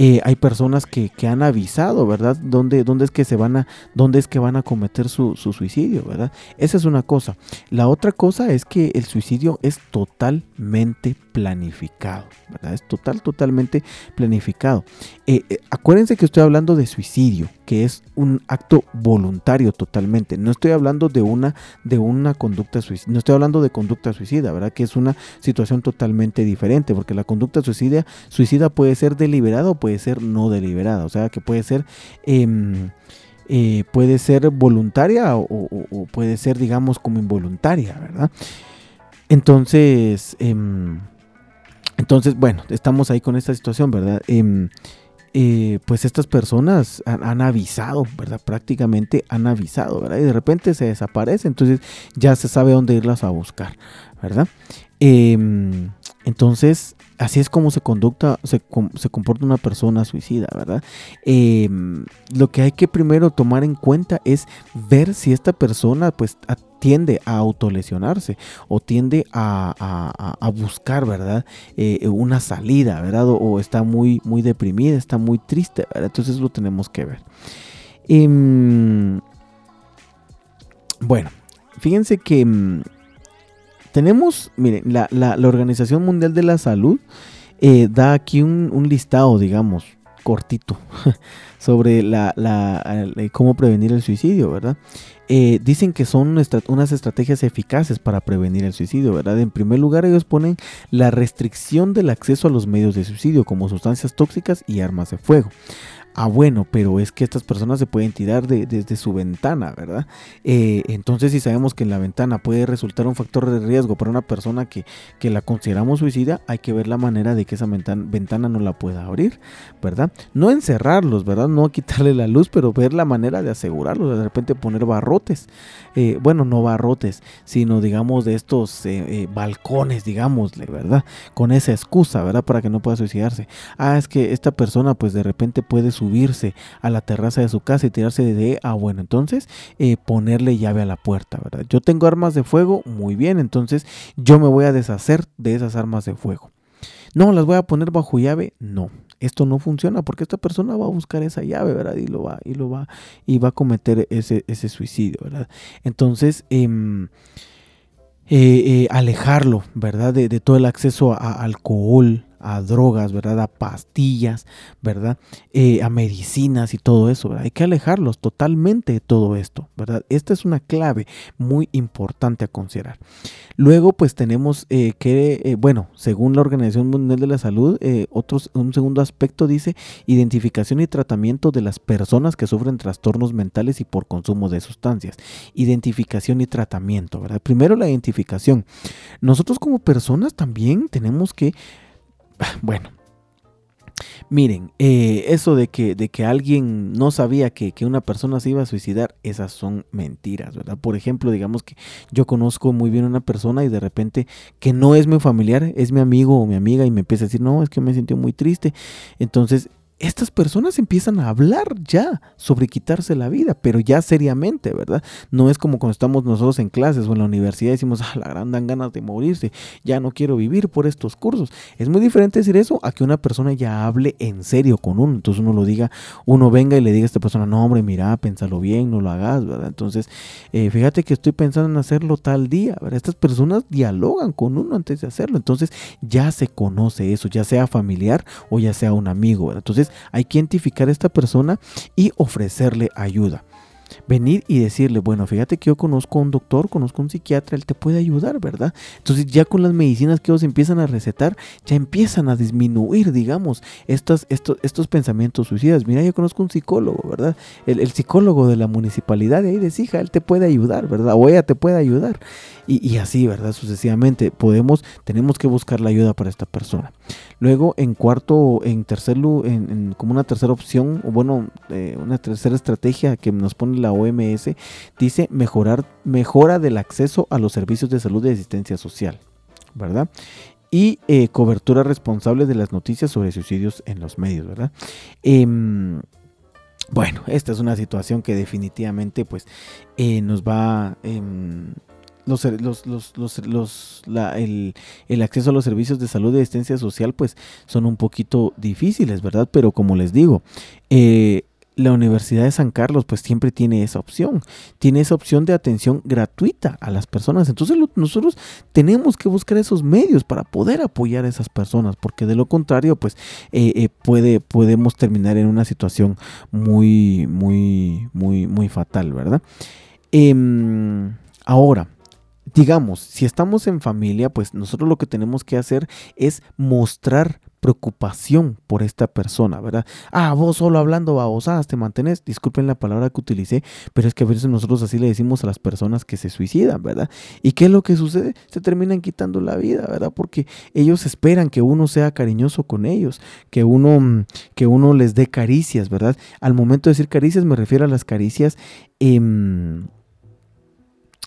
Eh, hay personas que, han avisado, ¿verdad? ¿Dónde, ¿Dónde, es que se van a, dónde es que van a cometer su, suicidio, ¿verdad? Esa es una cosa. La otra cosa es que el suicidio es totalmente planificado, ¿verdad? Es total, totalmente planificado. Eh, eh, acuérdense que estoy hablando de suicidio, que es un acto voluntario totalmente. No estoy hablando de una, de una conducta suicida, no estoy hablando de conducta suicida, ¿verdad? Que es una situación totalmente diferente, porque la conducta suicida, puede ser deliberada o puede puede ser no deliberada, o sea que puede ser, em, eh, puede ser voluntaria o, puede ser, digamos, como involuntaria, ¿verdad? Entonces, em, entonces, bueno, estamos ahí con esta situación, ¿verdad? Em, eh, pues estas personas han, avisado, ¿verdad? Prácticamente han avisado, ¿verdad? Y de repente se desaparece, entonces ya se sabe dónde irlas a buscar, ¿verdad? Entonces, así es como se, conducta, se, comporta una persona suicida, ¿verdad? Em, lo que hay que primero tomar en cuenta es ver si esta persona pues tiende a autolesionarse o tiende a, buscar, ¿verdad? Eh, una salida, ¿verdad? O, está muy, muy deprimida, está muy triste. Entonces lo tenemos que ver. Em, bueno, fíjense que em, tenemos, miren, la, Organización Mundial de la Salud eh, da aquí un, listado, digamos, cortito, sobre la, eh, cómo prevenir el suicidio, ¿verdad? Eh, dicen que son unas estrategias eficaces para prevenir el suicidio, ¿verdad? En primer lugar, ellos ponen la restricción del acceso a los medios de suicidio, como sustancias tóxicas y armas de fuego. Ah, bueno, pero es que estas personas se pueden tirar desde su ventana, ¿verdad? Eh, entonces, si sabemos que la ventana puede resultar un factor de riesgo para una persona que, que la consideramos suicida, hay que ver la manera de que esa ventana, no la pueda abrir, ¿verdad? No encerrarlos, ¿verdad? No quitarle la luz, pero ver la manera de asegurarlos, de repente poner barrotes. Eh, bueno, no barrotes, sino digamos de estos eh, balcones, digámosle, ¿verdad? Con esa excusa, ¿verdad? Para que no pueda suicidarse. Ah, es que esta persona, pues de repente puede subirse a la terraza de su casa y tirarse de, ah, bueno, entonces eh, ponerle llave a la puerta, ¿verdad? Yo tengo armas de fuego, muy bien, entonces yo me voy a deshacer de esas armas de fuego. No, las voy a poner bajo llave, no. Esto no funciona porque esta persona va a buscar esa llave, ¿verdad? Y lo va, y lo va, y va a cometer ese, ese suicidio, ¿verdad? Entonces, em, eh, eh, alejarlo, ¿verdad? De, de, todo el acceso a alcohol, a drogas, ¿verdad? A pastillas, ¿verdad? Eh, a medicinas y todo eso, ¿verdad? Hay que alejarlos totalmente de todo esto, ¿verdad? Esta es una clave muy importante a considerar. Luego, pues tenemos eh, que, eh, bueno, según la Organización Mundial de la Salud, otros, un segundo aspecto dice identificación y tratamiento de las personas que sufren trastornos mentales y por consumo de sustancias. Identificación y tratamiento, ¿verdad? Primero la identificación. Nosotros como personas también tenemos que Bueno, Miren, eh, eso de que, de que alguien no sabía que, que, una persona se iba a suicidar, esas son mentiras, ¿verdad? Por ejemplo, digamos que yo conozco muy bien a una persona y de repente que no es mi familiar, es mi amigo o mi amiga y me empieza a decir, no, es que me sintió muy triste. Entonces estas personas empiezan a hablar ya sobre quitarse la vida, pero ya seriamente, ¿verdad? No es como cuando estamos nosotros en clases o en la universidad y decimos, ah, la gran dan ganas de morirse, ya no quiero vivir por estos cursos. Es muy diferente decir eso a que una persona ya hable en serio con uno. Entonces uno lo diga, uno venga y le diga a esta persona, no, hombre, mira, pénsalo bien, no lo hagas, ¿verdad? Entonces, eh, fíjate que estoy pensando en hacerlo tal día, ¿verdad? Estas personas dialogan con uno antes de hacerlo. Entonces, ya se conoce eso, ya sea familiar o ya sea un amigo, ¿verdad? Entonces, hay que identificar a esta persona y ofrecerle ayuda. venir y decirle, bueno, fíjate que yo conozco a un doctor, conozco a un psiquiatra, él te puede ayudar, ¿verdad? Entonces ya con las medicinas que ellos empiezan a recetar, ya empiezan a disminuir, digamos, estos, estos, estos pensamientos suicidas. Mira, yo conozco un psicólogo, ¿verdad? El, psicólogo de la municipalidad de ahí de Sija, él te puede ayudar, ¿verdad? O ella te puede ayudar. Y, y así, ¿verdad? Sucesivamente, podemos, tenemos que buscar la ayuda para esta persona. Luego, en cuarto, en tercer, en, como una tercera opción, o bueno, eh, una tercera estrategia que nos pone la OMS, dice mejorar, mejora del acceso a los servicios de salud y asistencia social, ¿verdad? Y eh, cobertura responsable de las noticias sobre suicidios en los medios, ¿verdad? Em, bueno, esta es una situación que definitivamente pues eh, nos va los, los, los, los el, el, acceso a los servicios de salud y asistencia social pues son un poquito difíciles, ¿verdad? Pero como les digo, eh, la Universidad de San Carlos pues siempre tiene esa opción, tiene esa opción de atención gratuita a las personas. Entonces nosotros tenemos que buscar esos medios para poder apoyar a esas personas, porque de lo contrario pues eh, eh, puede, podemos terminar en una situación muy, muy, muy, muy fatal, ¿verdad? Em, ahora, digamos, si estamos en familia, pues nosotros lo que tenemos que hacer es mostrar preocupación por esta persona, ¿verdad? Ah, vos solo hablando babosadas te mantenés, disculpen la palabra que utilicé, pero es que a veces nosotros así le decimos a las personas que se suicidan, ¿verdad? ¿Y qué es lo que sucede? Se terminan quitando la vida, ¿verdad? Porque ellos esperan que uno sea cariñoso con ellos, que uno, mm, que uno les dé caricias, ¿verdad? Al momento de decir caricias me refiero a las caricias, eh,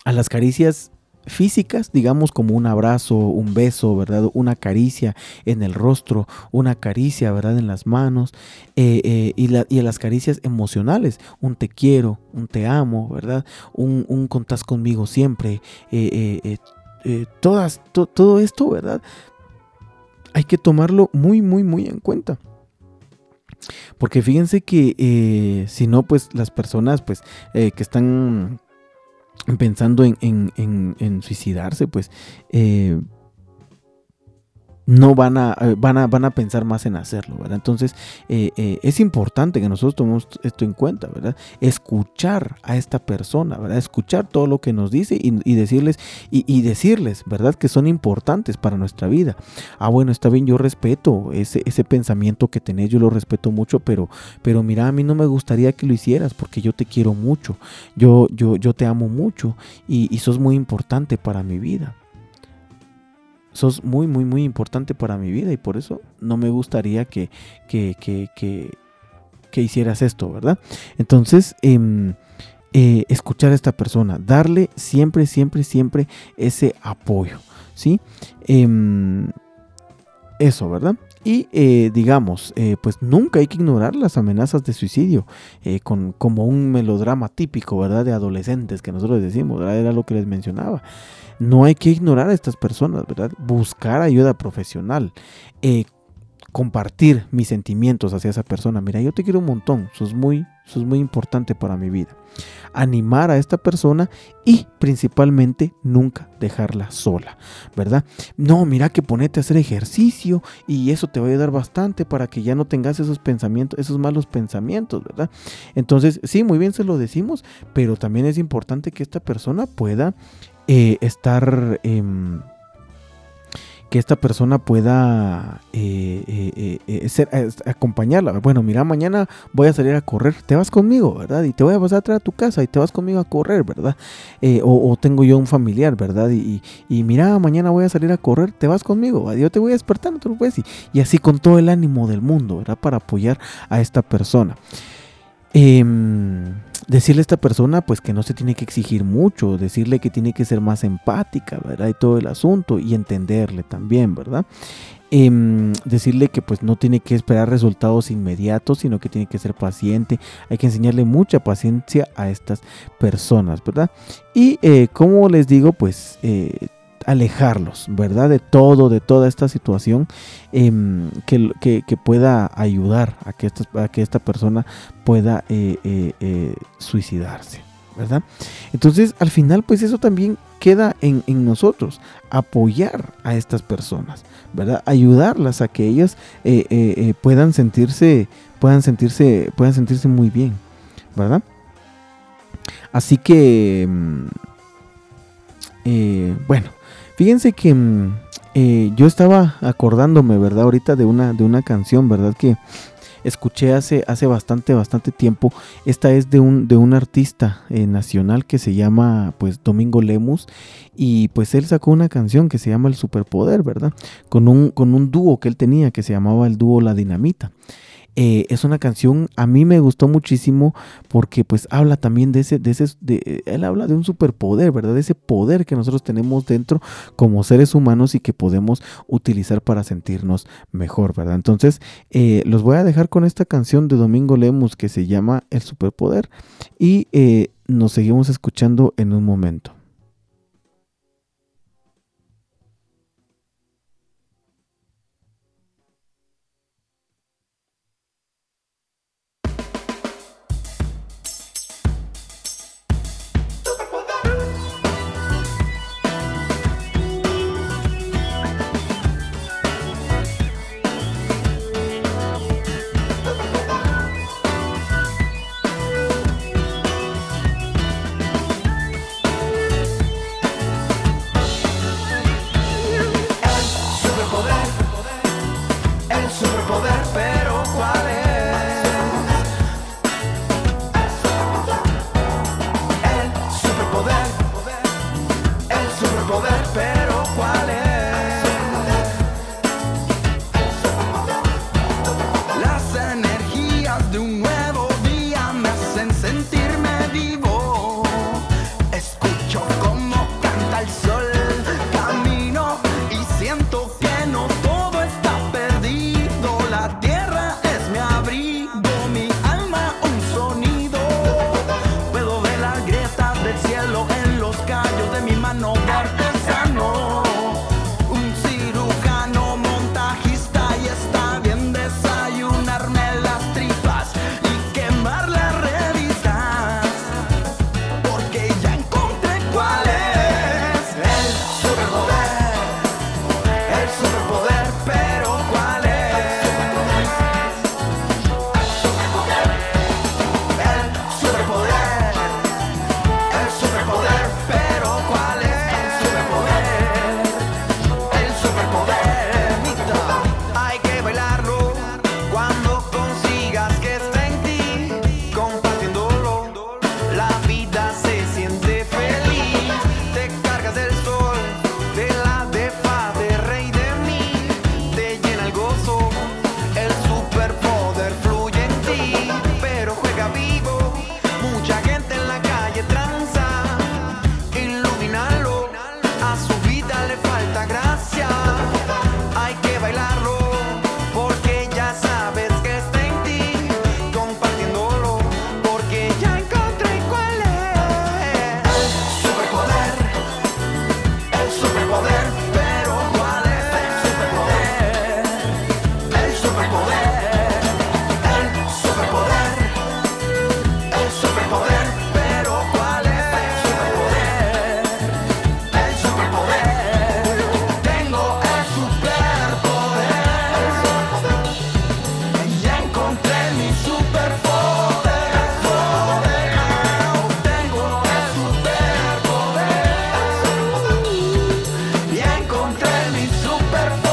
a las caricias físicas, digamos como un abrazo, un beso, ¿verdad? Una caricia en el rostro, una caricia, ¿verdad? En las manos eh, eh, y, la, y, las caricias emocionales, un te quiero, un te amo, ¿verdad? Un, un contás conmigo siempre, eh, todas, todo esto, ¿verdad? Hay que tomarlo muy, muy, muy en cuenta. Porque fíjense que si no, pues las personas pues, que están pensando en, en, en, suicidarse, pues eh, no van a, eh, van a, van a pensar más en hacerlo, ¿verdad? Entonces eh, es importante que nosotros tomemos esto en cuenta, ¿verdad? Escuchar a esta persona, ¿verdad? Escuchar todo lo que nos dice y, decirles, y, decirles, ¿verdad? Que son importantes para nuestra vida. Ah, bueno, está bien, yo respeto ese, ese pensamiento que tenés, yo lo respeto mucho, pero, pero mira, a mí no me gustaría que lo hicieras porque yo te quiero mucho, yo, yo, yo te amo mucho y, y sos muy importante para mi vida sos muy, muy, muy importante para mi vida y por eso no me gustaría que, que, que, que, hicieras esto, ¿verdad? Entonces, em, eh, escuchar a esta persona, darle siempre, siempre, siempre ese apoyo, ¿sí? Em, eso, ¿verdad? Y eh, digamos, eh, pues nunca hay que ignorar las amenazas de suicidio con, como un melodrama típico, ¿verdad? De adolescentes que nosotros decimos. Era lo que les mencionaba. No hay que ignorar a estas personas, ¿verdad? Buscar ayuda profesional. Eh, compartir mis sentimientos hacia esa persona. Mira, yo te quiero un montón, sos muy, sos muy importante para mi vida. Animar a esta persona y principalmente nunca dejarla sola, ¿verdad? No, mira que ponete a hacer ejercicio y eso te va a ayudar bastante para que ya no tengas esos pensamientos, esos malos pensamientos, ¿verdad? Entonces, sí, muy bien se lo decimos, pero también es importante que esta persona pueda eh, estar... Em, que esta persona pueda eh, eh, ser, acompañarla. Bueno, mira, mañana voy a salir a correr, te vas conmigo, ¿verdad? Y te voy a pasar atrás a tu casa y te vas conmigo a correr, ¿verdad? O, tengo yo un familiar, ¿verdad? Y, mira, mañana voy a salir a correr, te vas conmigo, yo te voy a despertar, no. Y, y así con todo el ánimo del mundo, ¿verdad? Para apoyar a esta persona. Eh, decirle a esta persona pues que no se tiene que exigir mucho, decirle que tiene que ser más empática, ¿verdad? Y todo el asunto y entenderle también, ¿verdad? Em, decirle que pues no tiene que esperar resultados inmediatos, sino que tiene que ser paciente. Hay que enseñarle mucha paciencia a estas personas, ¿verdad? Y eh, como les digo, pues eh, alejarlos, ¿verdad? De todo, de toda esta situación em, que, que, pueda ayudar a que, esta, que esta persona pueda eh, eh, eh, suicidarse, ¿verdad? Entonces, al final, pues eso también queda en, en, nosotros, apoyar a estas personas, ¿verdad? Ayudarlas a que ellas puedan sentirse, puedan sentirse, puedan sentirse muy bien, ¿verdad? así que, mm, bueno, fíjense que mm, eh, yo estaba acordándome, ¿verdad? Ahorita de una, de una canción, ¿verdad? Que escuché hace, hace bastante, bastante tiempo. Esta es de un, de un artista eh, nacional que se llama pues Domingo Lemus y pues él sacó una canción que se llama El Superpoder, ¿verdad? Con un, con un dúo que él tenía que se llamaba el dúo La Dinamita. Eh, es una canción, a mí me gustó muchísimo porque pues habla también de ese, de ese, de, él habla de un superpoder, ¿verdad? De ese poder que nosotros tenemos dentro como seres humanos y que podemos utilizar para sentirnos mejor, ¿verdad? Entonces, eh, los voy a dejar con esta canción de Domingo Lemus que se llama El superpoder y eh, nos seguimos escuchando en un momento. better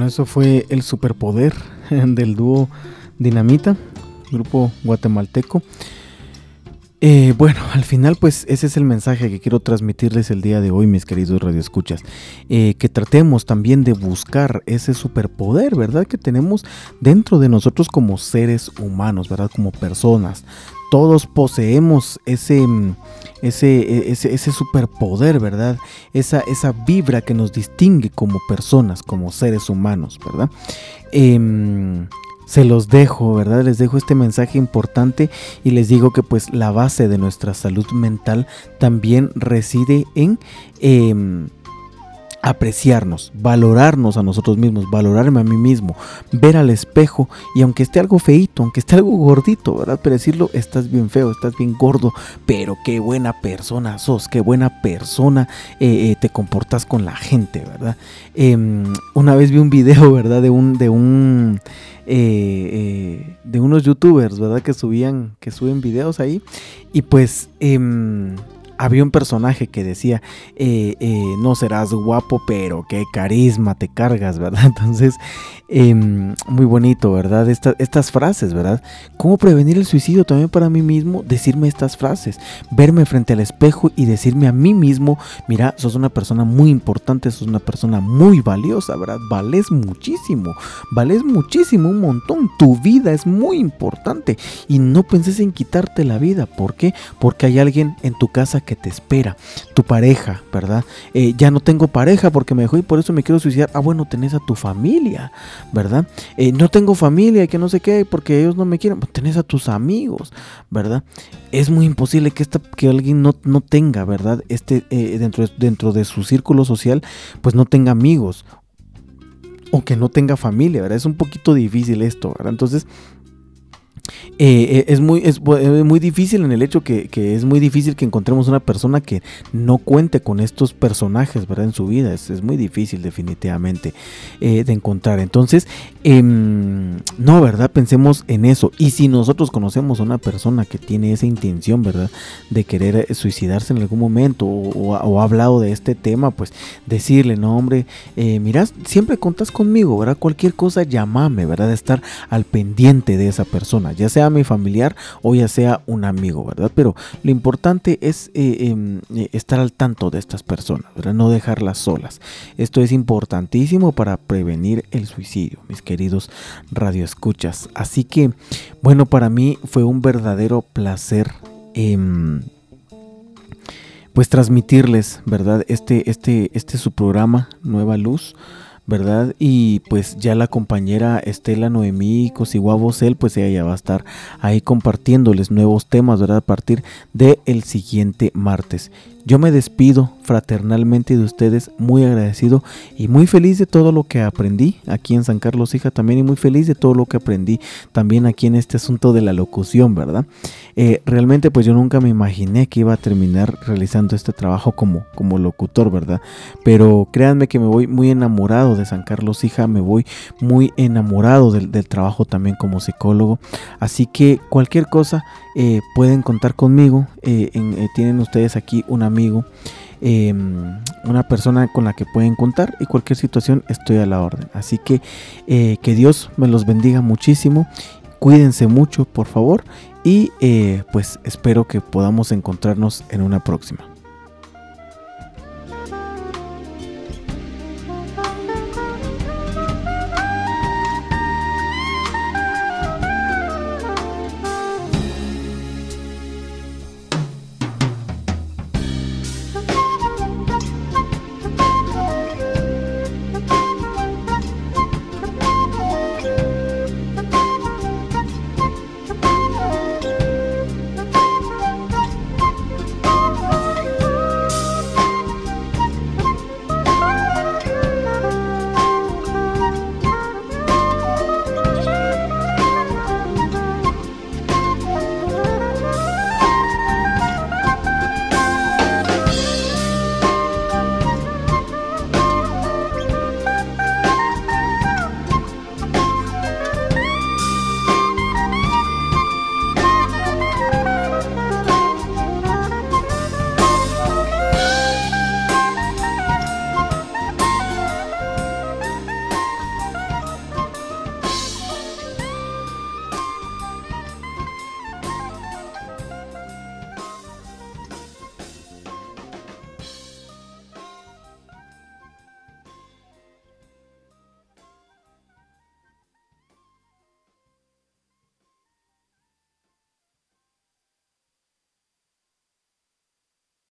Bueno, eso fue el superpoder del dúo Dinamita, grupo guatemalteco. Eh, bueno, al final pues ese es el mensaje que quiero transmitirles el día de hoy, mis queridos radioescuchas. Eh, que tratemos también de buscar ese superpoder, ¿verdad? Que tenemos dentro de nosotros como seres humanos, ¿verdad? Como personas. Todos poseemos ese, mm, ese, ese, ese superpoder, ¿verdad? Esa, esa vibra que nos distingue como personas, como seres humanos, ¿verdad? Eh, se los dejo, ¿verdad? Les dejo este mensaje importante y les digo que pues la base de nuestra salud mental también reside en... Eh, apreciarnos, valorarnos a nosotros mismos, valorarme a mí mismo, ver al espejo y aunque esté algo feito, aunque esté algo gordito, ¿verdad? Pero decirlo, estás bien feo, estás bien gordo, pero qué buena persona sos, qué buena persona eh, eh, te comportas con la gente, ¿verdad? Em, una vez vi un video, ¿verdad? De un, de un, eh, de unos youtubers, ¿verdad? Que subían, que suben videos ahí y pues... Había un personaje que decía, eh, eh, no serás guapo, pero qué carisma te cargas, ¿verdad? Entonces, em, muy bonito, ¿verdad? estas frases, ¿verdad? ¿Cómo prevenir el suicidio también para mí mismo? Decirme estas frases, verme frente al espejo y decirme a mí mismo, mira, sos una persona muy importante, sos una persona muy valiosa, ¿verdad? Vales muchísimo, vales muchísimo, un montón, tu vida es muy importante y no penses en quitarte la vida, ¿por qué? Porque hay alguien en tu casa que que te espera, tu pareja, ¿verdad? Eh, ya no tengo pareja porque me dejó y por eso me quiero suicidar. Ah, bueno, tenés a tu familia, ¿verdad? Eh, no tengo familia que no sé qué porque ellos no me quieren. Pues tenés a tus amigos, ¿verdad? Es muy imposible que, esta, que alguien no, no tenga, ¿verdad? Este, eh, dentro, dentro de su círculo social, pues no tenga amigos o que no tenga familia, ¿verdad? Es un poquito difícil esto, ¿verdad? Entonces, eh, eh, es, muy, es, muy difícil en el hecho que, es muy difícil que encontremos una persona que no cuente con estos personajes ¿verdad? en su vida. Es, muy difícil definitivamente eh, de encontrar. Entonces, em, no, ¿verdad? Pensemos en eso. Y si nosotros conocemos a una persona que tiene esa intención, ¿verdad? De querer suicidarse en algún momento o, ha hablado de este tema, pues decirle, no, hombre, mira, siempre contas conmigo, ¿verdad? Cualquier cosa, llámame, ¿verdad? De estar al pendiente de esa persona ya sea mi familiar o ya sea un amigo, ¿verdad? Pero lo importante es eh, em, eh, estar al tanto de estas personas, ¿verdad? No dejarlas solas. Esto es importantísimo para prevenir el suicidio, mis queridos radioescuchas. Así que, bueno, para mí fue un verdadero placer. Em, pues transmitirles, ¿verdad? Este, este, este es su programa, Nueva Luz. ¿Verdad? Y pues ya la compañera Estela Noemí Cosiguabosel, pues ella ya va a estar ahí compartiéndoles nuevos temas, ¿verdad? A partir del el siguiente martes. Yo me despido fraternalmente de ustedes, muy agradecido y muy feliz de todo lo que aprendí aquí en San Carlos Hija también y muy feliz de todo lo que aprendí también aquí en este asunto de la locución, ¿verdad? Eh, realmente pues yo nunca me imaginé que iba a terminar realizando este trabajo como, como locutor, ¿verdad? Pero créanme que me voy muy enamorado de San Carlos Hija, me voy muy enamorado del, trabajo también como psicólogo, así que cualquier cosa eh, pueden contar conmigo, eh, tienen ustedes aquí una amigo, em, una persona con la que pueden contar y cualquier situación estoy a la orden. Así que eh, que Dios me los bendiga muchísimo, cuídense mucho por favor y eh, pues espero que podamos encontrarnos en una próxima.